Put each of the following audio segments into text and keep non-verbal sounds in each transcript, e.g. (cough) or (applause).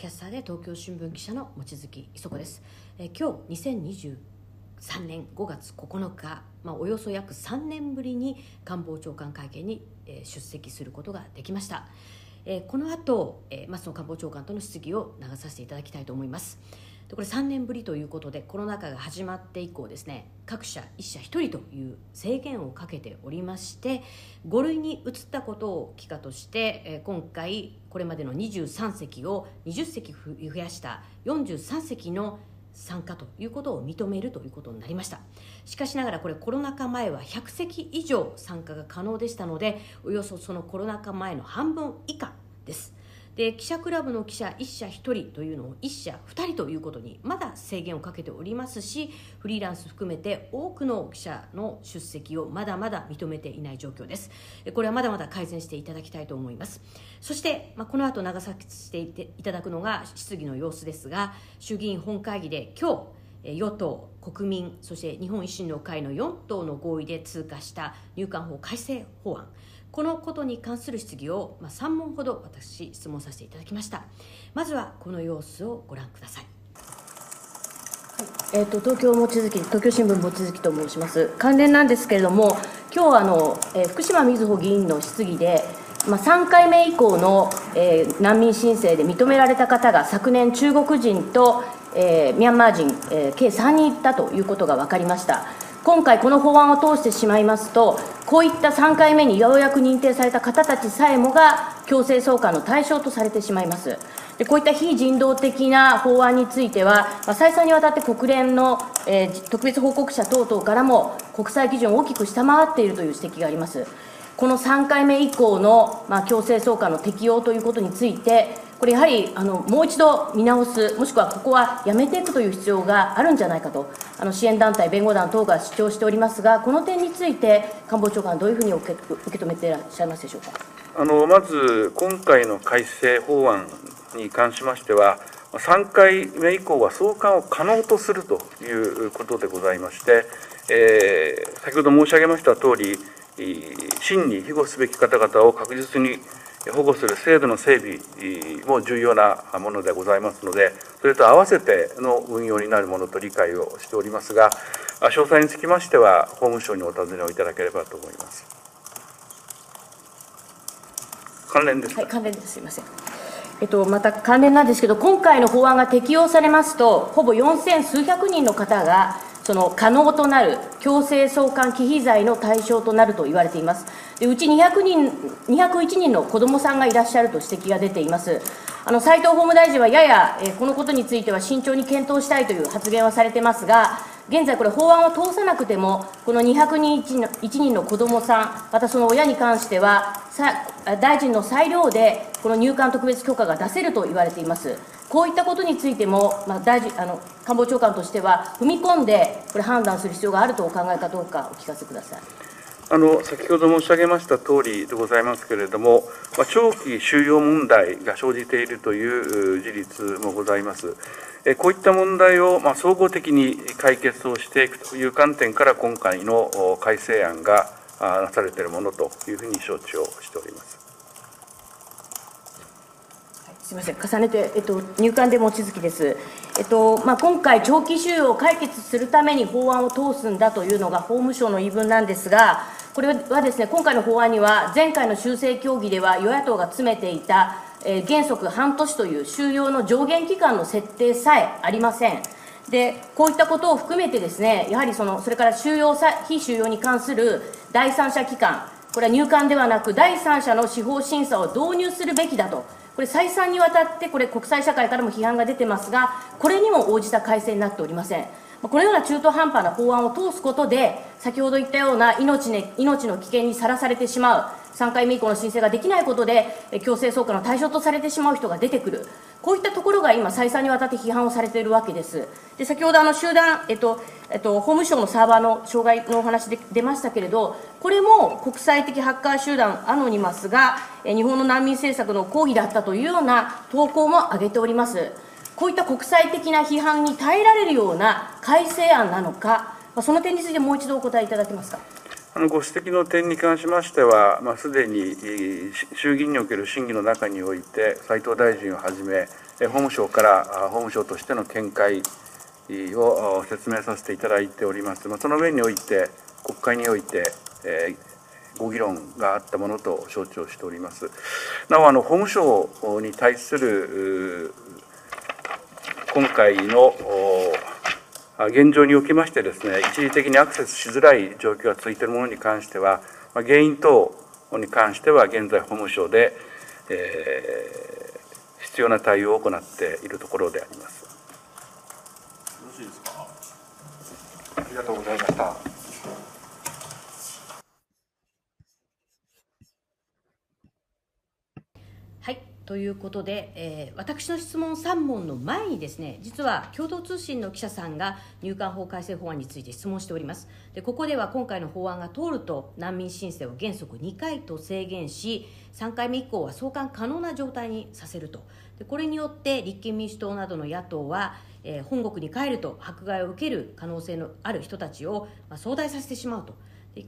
キャスターで東京新聞記者の望月磯子です、え今日2023年5月9日、まあ、およそ約3年ぶりに官房長官会見に、え出席することができました、えこの後、え松野官房長官との質疑を流させていただきたいと思います。でこれ3年ぶりということでコロナ禍が始まって以降ですね各社1社1人という制限をかけておりまして5類に移ったことを機かとして、今回これまでの23席を20席増やした43席の参加ということを認めるということになりました。しかしながらこれコロナ禍前は100席以上参加が可能でしたのでおよそそのコロナ禍前の半分以下です。で記者クラブの記者1社1人というのを1社2人ということにまだ制限をかけておりますしフリーランス含めて多くの記者の出席をまだまだ認めていない状況です。これはまだまだ改善していただきたいと思います。そして、まあ、この後長崎していていただくのが質疑の様子ですが衆議院本会議で今日え与党、国民、そして日本維新の会の4党の合意で通過した入管法改正法案、このことに関する質疑を、まあ、3問ほど私、質問させていただきました。まずはこの様子をご覧ください。えー、と東京望月東京新聞望月と申します関連なんですけれども今日あの、えー福島みずほ議員の質疑で、まあ、3回目以降の、えー難民申請で認められた方が昨年中国人と、えーミャンマー人、えー計3人いたということが分かりました今回この法案を通してしまいますとこういった3回目にようやく認定された方たちさえもが強制送還の対象とされてしまいますでこういった非人道的な法案については、まあ、再三にわたって国連の、えー特別報告者等々からも国際基準を大きく下回っているという指摘があります。この3回目以降の、まあ、強制送還の適用ということについて、これやはりあのもう一度見直す、もしくはここはやめていくという必要があるんじゃないかと、あの支援団体、弁護団等が主張しておりますが、この点について、官房長官、どういうふうに受け受け止めていらっしゃいますでしょうか？あのまず、今回の改正法案に関しましては、3回目以降は送還を可能とするということでございまして、えー先ほど申し上げました通り、真に庇護すべき方々を確実に保護する制度の整備も重要なものでございますので、それと合わせての運用になるものと理解をしておりますが、あ詳細につきましては、法務省にお尋ねをいただければと思います。関連ですはい、関連です。すみません。えっと、また関連なんですけど、今回の法案が適用されますと、ほぼ4000数百人の方が、その可能となる強制送還忌避罪の対象となると言われています。でうち200人、201人の子どもさんがいらっしゃると指摘が出ています。あの斉藤法務大臣はやや、えーこのことについては慎重に検討したいという発言はされてますが、現在、これ、法案を通さなくても、この200人1人の子どもさん、またその親に関しては、大臣の裁量で、この入管特別許可が出せると言われています。こういったことについても、まあ、大臣あの官房長官としては、踏み込んで、これ、判断する必要があるとお考えかどうか、お聞かせください。あの先ほど申し上げました通りでございますけれども、まあ、長期収容問題が生じているという事実もございます。えこういった問題を、まあ、総合的に解決をしていくという観点から、今回の改正案がなされているものというふうに承知をしております。すみません、重ねて、えっと、入管で望月です。えっとまあ、今回、長期収容を解決するために法案を通すんだというのが法務省の言い分なんですが、これはですね、今回の法案には、前回の修正協議では与野党が詰めていた、えー原則半年という収容の上限期間の設定さえありません。でこういったことを含めてですね、やはりそのそれから収容さ非収容に関する第三者機関、これは入管ではなく、第三者の司法審査を導入するべきだと、これ、再三にわたって、これ、国際社会からも批判が出てますが、これにも応じた改正になっておりません。このような中途半端な法案を通すことで、先ほど言ったような命,、ね、命の危険にさらされてしまう、3回目以降の申請ができないことで、強制送還の対象とされてしまう人が出てくる、こういったところが今、再三にわたって批判をされているわけです。で先ほどあの集団、えっとえっと、法務省のサーバーの障害のお話で出ましたけれど、これも国際的ハッカー集団アノニマスが、日本の難民政策の抗議だったというような投稿も挙げております。こういった国際的な批判に耐えられるような改正案なのか、その点についてもう一度お答えいただけますか？あのご指摘の点に関しましては、まあ、すでに衆議院における審議の中において、斉藤大臣をはじめ、法務省から法務省としての見解を説明させていただいております。まあ、その上において、国会において、えー、ご議論があったものと承知をしております。なお、あの法務省に対する今回の現状におきましてですね、一時的にアクセスしづらい状況が続いているものに関しては、原因等に関しては現在法務省で、えー、必要な対応を行っているところであります。よろしいですか？ありがとうございました。ということで、えー、私の質問3問の前にですね実は共同通信の記者さんが入管法改正法案について質問しております。でここでは今回の法案が通ると難民申請を原則2回と制限し3回目以降は送還可能な状態にさせると。でこれによって立憲民主党などの野党は、えー、本国に帰ると迫害を受ける可能性のある人たちを、まあ、壮大させてしまうと。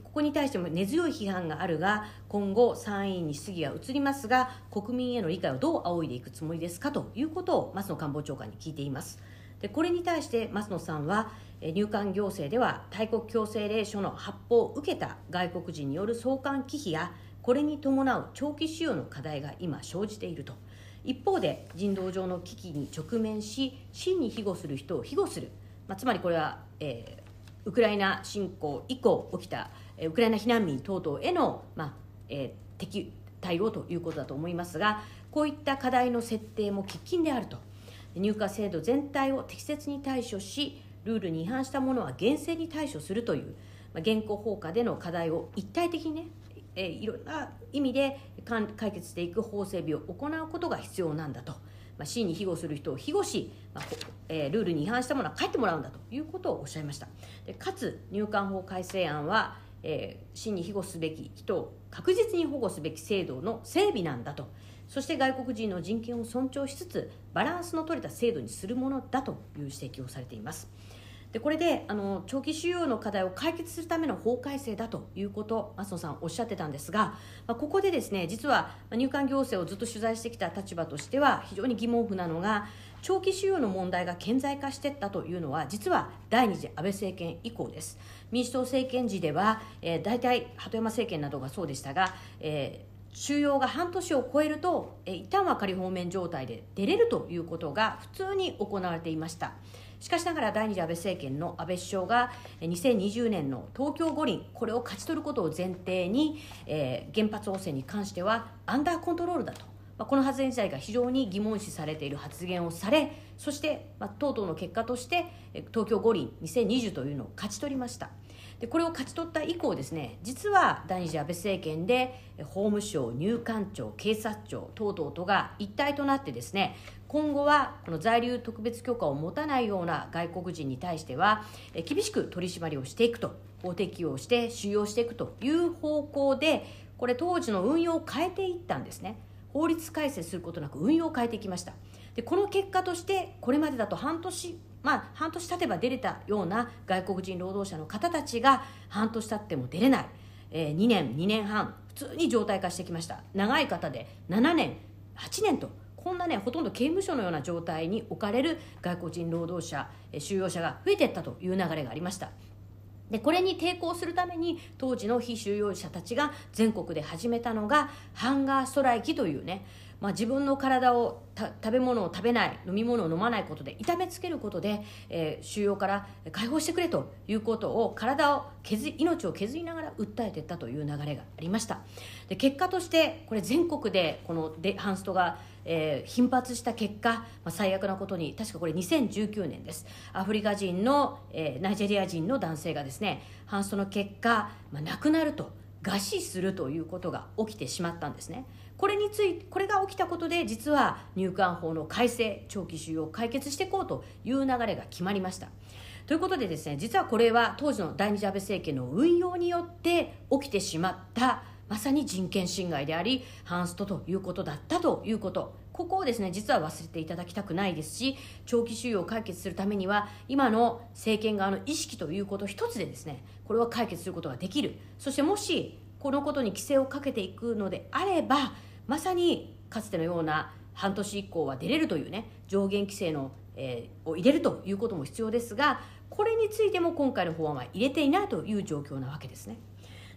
ここに対しても根強い批判があるが今後参院に質疑が移りますが国民への理解をどう仰いでいくつもりですかということを松野官房長官に聞いています。でこれに対して松野さんは入管行政では大国強制令書の発布を受けた外国人による送還忌避やこれに伴う長期使用の課題が今生じていると。一方で人道上の危機に直面し真に庇護する人を庇護する、まあ、つまりこれは、えーウクライナ侵攻以降起きたウクライナ避難民等々への、まあえー、敵対応ということだと思いますがこういった課題の設定も喫緊であると入荷制度全体を適切に対処しルールに違反したものは厳正に対処するという、まあ、現行法下での課題を一体的にねえ、いろんな意味で解決していく法整備を行うことが必要なんだと。まあ、真に庇護する人を庇護し、まあえー、ルールに違反したものは帰ってもらうんだということをおっしゃいました。でかつ入管法改正案は、えー、真に庇護すべき人を確実に保護すべき制度の整備なんだと。そして外国人の人権を尊重しつつバランスの取れた制度にするものだという指摘をされています。でこれであの長期収容の課題を解決するための法改正だということ松野さんおっしゃってたんですが、まあ、ここでですね実は入管行政をずっと取材してきた立場としては非常に疑問符なのが長期収容の問題が顕在化していったというのは実は第二次安倍政権以降です。民主党政権時では、えー、大体鳩山政権などがそうでしたが、えー収容が半年を超えると、え一旦は仮放免状態で出れるということが普通に行われていました。しかしながら第二次安倍政権の安倍首相が2020年の東京五輪これを勝ち取ることを前提に、えー、原発汚染に関してはアンダーコントロールだと、まあ、この発言自体が非常に疑問視されている発言をされそして、まあ、とうとうの結果として東京五輪2020というのを勝ち取りました。でこれを勝ち取った以降ですね実は第二次安倍政権で法務省入管庁警察庁等々とが一体となってですね今後はこの在留特別許可を持たないような外国人に対しては厳しく取り締まりをしていくと法適用して収容していくという方向でこれ当時の運用を変えていったんですね。法律改正することなく運用を変えていきました。でこの結果としてこれまでだと半年まあ半年経てば出れたような外国人労働者の方たちが半年経っても出れない、えー、2年2年半普通に常態化してきました。長い方で7年8年とこんなねほとんど刑務所のような状態に置かれる外国人労働者収容者が増えていったという流れがありました。でこれに抵抗するために当時の非収容者たちが全国で始めたのがハンガーストライキというねまあ、自分の体を食べ物を食べない飲み物を飲まないことで痛めつけることで、えー、収容から解放してくれということを体を削り命を削りながら訴えていったという流れがありました。で結果としてこれ全国でこのデハンストがえー、頻発した結果、まあ、最悪なことに確かこれ2019年です。アフリカ人の、えー、ナイジェリア人の男性がですねハンストの結果、まあ、亡くなると餓死するということが起きてしまったんですね。これについこれが起きたことで実は入管法の改正長期収容を解決していこうという流れが決まりました。ということでですね実はこれは当時の第二次安倍政権の運用によって起きてしまったまさに人権侵害でありハンストということだったということ。ここをですね実は忘れていただきたくないですし長期収容を解決するためには今の政権側の意識ということ一つでですねこれは解決することができるそしてもしこのことに規制をかけていくのであればまさにかつてのような半年以降は出れるというね上限規制の、えー、を入れるということも必要ですがこれについても今回の法案は入れていないという状況なわけですね。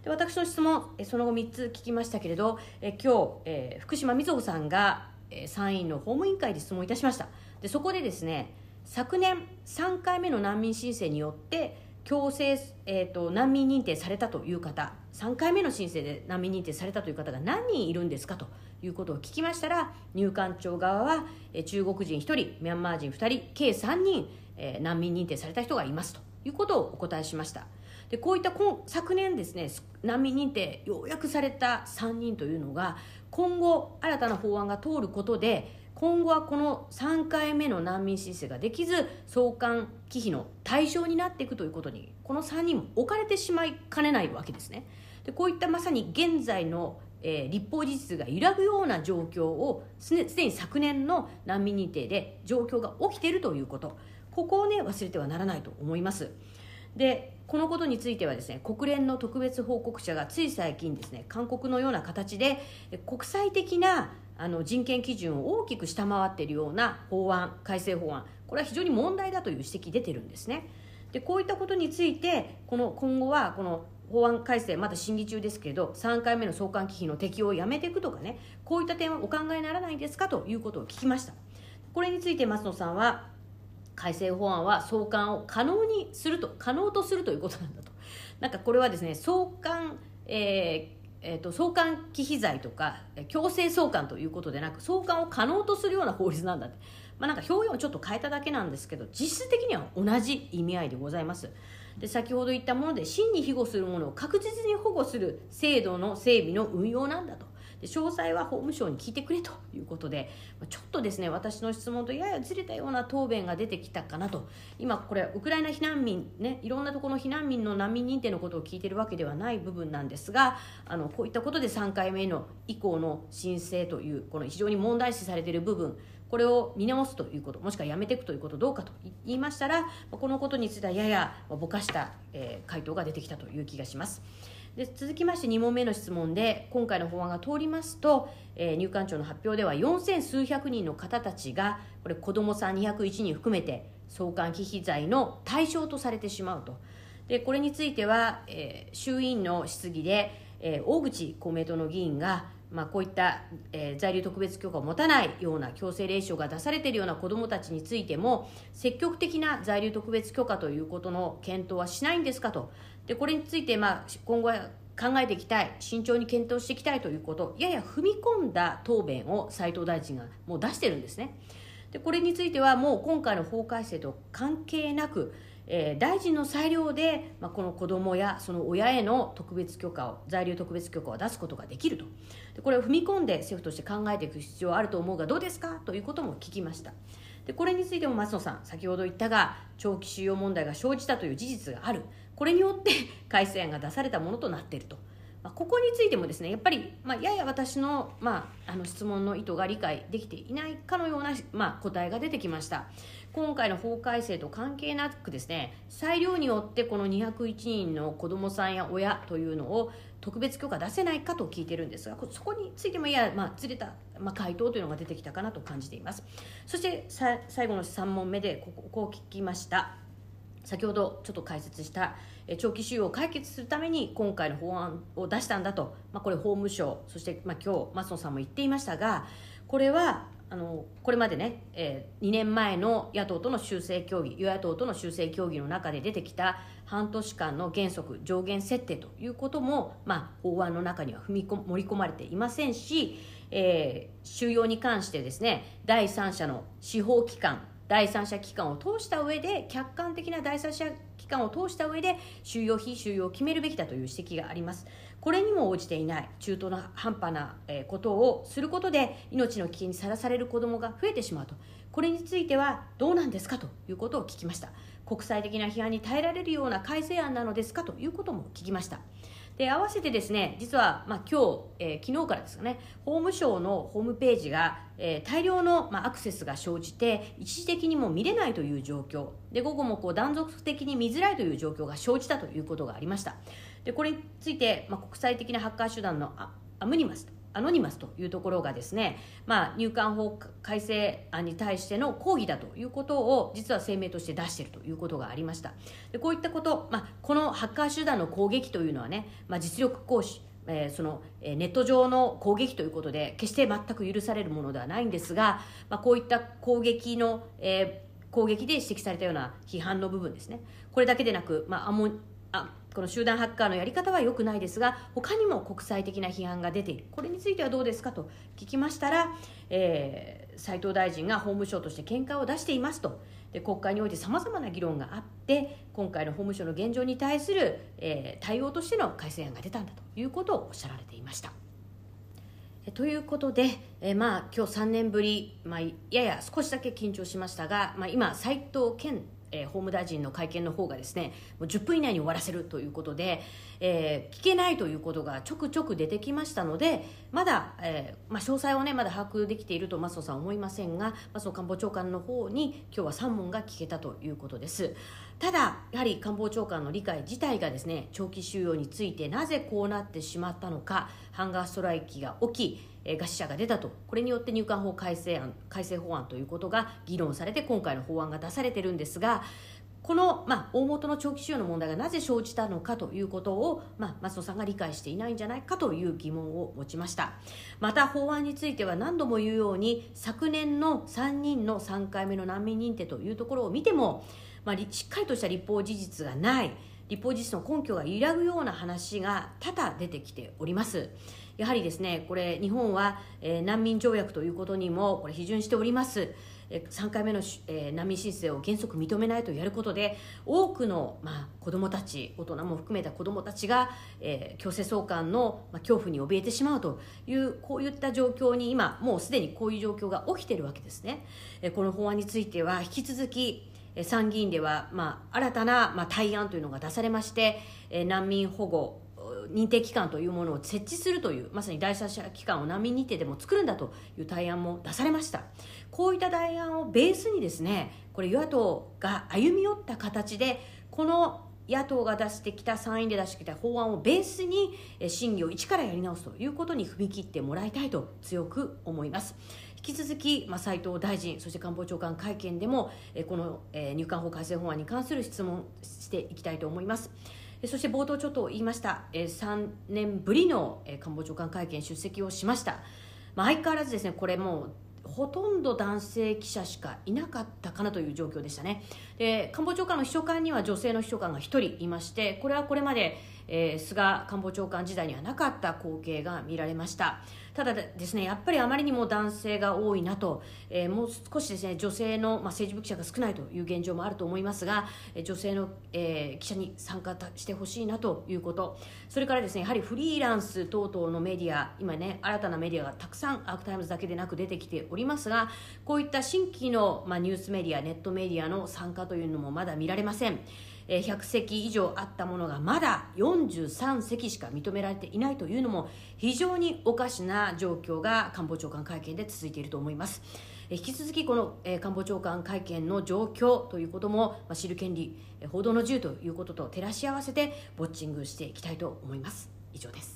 で私の質問その後3つ聞きましたけれどえ今日、えー、福島みずほさんが、参院の法務委員会で質問いたしました。でそこでですね昨年3回目の難民申請によって強制、えーと、難民認定されたという方3回目の申請で難民認定されたという方が何人いるんですかということを聞きましたら入管庁側は、え、中国人1人ミャンマー人2人計3人、えー、難民認定された人がいますということをお答えしました。でこういった今昨年ですね難民認定ようやくされた3人というのが今後新たな法案が通ることで今後はこの3回目の難民申請ができず送還忌避の対象になっていくということにこの3人も置かれてしまいかねないわけですね。でこういったまさに現在の、えー、立法事実が揺らぐような状況をすでに昨年の難民認定で状況が起きているということ。ここをね忘れてはならないと思います。でこのことについてはですね国連の特別報告者がつい最近ですね勧告のような形で国際的なあの人権基準を大きく下回っているような法案改正法案これは非常に問題だという指摘出てるんですね。でこういったことについてこの今後はこの法案改正まだ審議中ですけど3回目の送還忌避の適用をやめていくとかねこういった点はお考えにならないですかということを聞きました。これについて松野さんは改正法案は送還を可能にすると可能とするということなんだと。(laughs) なんかこれはですね送還、えーえーと、送還忌避罪とか強制送還ということでなく送還を可能とするような法律なんだって、まあ、なんか表現をちょっと変えただけなんですけど実質的には同じ意味合いでございます。で先ほど言ったもので真に庇護するものを確実に保護する制度の整備の運用なんだと。で詳細は法務省に聞いてくれということでちょっとですね私の質問とややずれたような答弁が出てきたかなと今これウクライナ避難民ねいろんなところの避難民の難民認定のことを聞いているわけではない部分なんですがあのこういったことで3回目の以降の申請というこの非常に問題視されている部分これを見直すということもしくはやめていくということどうかと言いましたらこのことについてはややぼかした、回答が出てきたという気がします。で続きまして2問目の質問で今回の法案が通りますと、えー、入管庁の発表では4000数百人の方たちがこれ子どもさん201人含めて送還忌避罪の対象とされてしまうと。でこれについては、えー、衆院の質疑で、えー、大口公明党の議員がまあ、こういった、えー、在留特別許可を持たないような強制令書が出されているような子どもたちについても積極的な在留特別許可ということの検討はしないんですかと。でこれについて、まあ、今後は考えていきたい慎重に検討していきたいということやや踏み込んだ答弁を斉藤大臣がもう出してるんですね。でこれについてはもう今回の法改正と関係なく、えー、大臣の裁量で、まあ、この子どもやその親への特別許可を在留特別許可を出すことができると。でこれを踏み込んで政府として考えていく必要あると思うがどうですか？ということも聞きました。でこれについても松野さん先ほど言ったが長期収容問題が生じたという事実がある。これによって (laughs) 改正案が出されたものとなっていると。まあ、ここについてもですねやっぱり、まあ、やや私の,、まあ、あの質問の意図が理解できていないかのような、まあ、答えが出てきました。今回の法改正と関係なくですね裁量によってこの201人の子どもさんや親というのを特別許可出せないかと聞いてるんですがそこについてもやや、まあ、ずれた、まあ、回答というのが出てきたかなと感じています。そして最後の3問目でここここを聞きました。先ほどちょっと解説した長期収容を解決するために今回の法案を出したんだと、まあ、これ法務省そして、まあ、今日松野さんも言っていましたがこれはあのこれまでね、えー、2年前の野党との修正協議与野党との修正協議の中で出てきた半年間の原則上限設定ということも、まあ、法案の中には踏み込盛り込まれていませんし、えー、収容に関してですね第三者の司法機関第三者機関を通した上で客観的な第三者機関を通した上で収容非収容を決めるべきだという指摘があります。これにも応じていない中途半端なことをすることで命の危険にさらされる子どもが増えてしまうと。これについてはどうなんですかということを聞きました。国際的な批判に耐えられるような改正案なのですかということも聞きました。で合わせてですね実は、まあ、今日、えー、昨日からですかね法務省のホームページが、えー、大量の、まあ、アクセスが生じて一時的にも見れないという状況。で午後もこう断続的に見づらいという状況が生じたということがありました。でこれについて、まあ、国際的なハッカー手段のアムニマスアノニマスというところがですね、まあ、入管法改正案に対しての抗議だということを実は声明として出しているということがありました。でこういったこと、まあ、このハッカー手段の攻撃というのはね、まあ、実力行使えー、その、えー、ネット上の攻撃ということで決して全く許されるものではないんですが、まあ、こういった攻撃の、えー、攻撃で指摘されたような批判の部分ですね。これだけでなく、まあ、アモこの集団ハッカーのやり方は良くないですが他にも国際的な批判が出ているこれについてはどうですかと聞きましたら、えー、斉藤大臣が法務省として見解を出していますとで国会においてさまざまな議論があって今回の法務省の現状に対する、えー、対応としての改正案が出たんだということをおっしゃられていました。ということで、えー、まあ今日3年ぶり、まあ、やや少しだけ緊張しましたが、まあ、今、斉藤健えー、法務大臣の会見の方がですねもう10分以内に終わらせるということで、えー、聞けないということがちょくちょく出てきましたのでまだ、えーまあ、詳細をねまだ把握できていると松野さんは思いませんが松野官房長官の方に今日は3問が聞けたということです。ただやはり官房長官の理解自体がですね長期収容についてなぜこうなってしまったのかハンガーストライキが起き餓死者が出たとこれによって入管法改正案改正法案ということが議論されて今回の法案が出されてるんですがこの、まあ、大元の長期収容の問題がなぜ生じたのかということを、まあ、松野さんが理解していないんじゃないかという疑問を持ちました。また法案については何度も言うように昨年の3人の3回目の難民認定というところを見ても、まあ、しっかりとした立法事実がない立法事実の根拠が揺らぐような話が多々出てきております。やはりですねこれ日本は、えー、難民条約ということにもこれ批准しております。3回目の、え、難民申請を原則認めないとやることで多くの、まあ、子どもたち大人も含めた子どもたちが、えー、強制送還の、まあ、恐怖に怯えてしまうというこういった状況に今もうすでにこういう状況が起きているわけですね、えー、この法案については引き続き参議院では、まあ、新たな、まあ、対案というのが出されまして、えー、難民保護認定機関というものを設置するというまさに第三者機関を難民認定でも作るんだという対案も出されました。こういった対案をベースにですねこれ与野党が歩み寄った形でこの野党が出してきた参院で出してきた法案をベースに審議を一からやり直すということに踏み切ってもらいたいと強く思います。引き続き、まあ、斉藤大臣そして官房長官会見でもこの入管法改正法案に関する質問していきたいと思います。そして冒頭ちょっと言いました3年ぶりの官房長官会見出席をしました、まあ、相変わらずですねこれもうほとんど男性記者しかいなかったかなという状況でしたね。で官房長官の秘書官には女性の秘書官が1人いましてこれはこれまで、えー、菅官房長官時代にはなかった光景が見られました。ただですねやっぱりあまりにも男性が多いなと、えー、もう少しですね女性の、まあ、政治部記者が少ないという現状もあると思いますが、女性の、えー、記者に参加してほしいなということ。それからですねやはりフリーランス等々のメディア今ね新たなメディアがたくさん Arc Times だけでなく出てきておりますがこういった新規の、まあ、ニュースメディアネットメディアの参加というのもまだ見られません。100席以上あったものがまだ43席しか認められていないというのも非常におかしな状況が官房長官会見で続いていると思います。引き続きこの官房長官会見の状況ということも知る権利報道の自由ということと照らし合わせてウォッチングしていきたいと思います以上です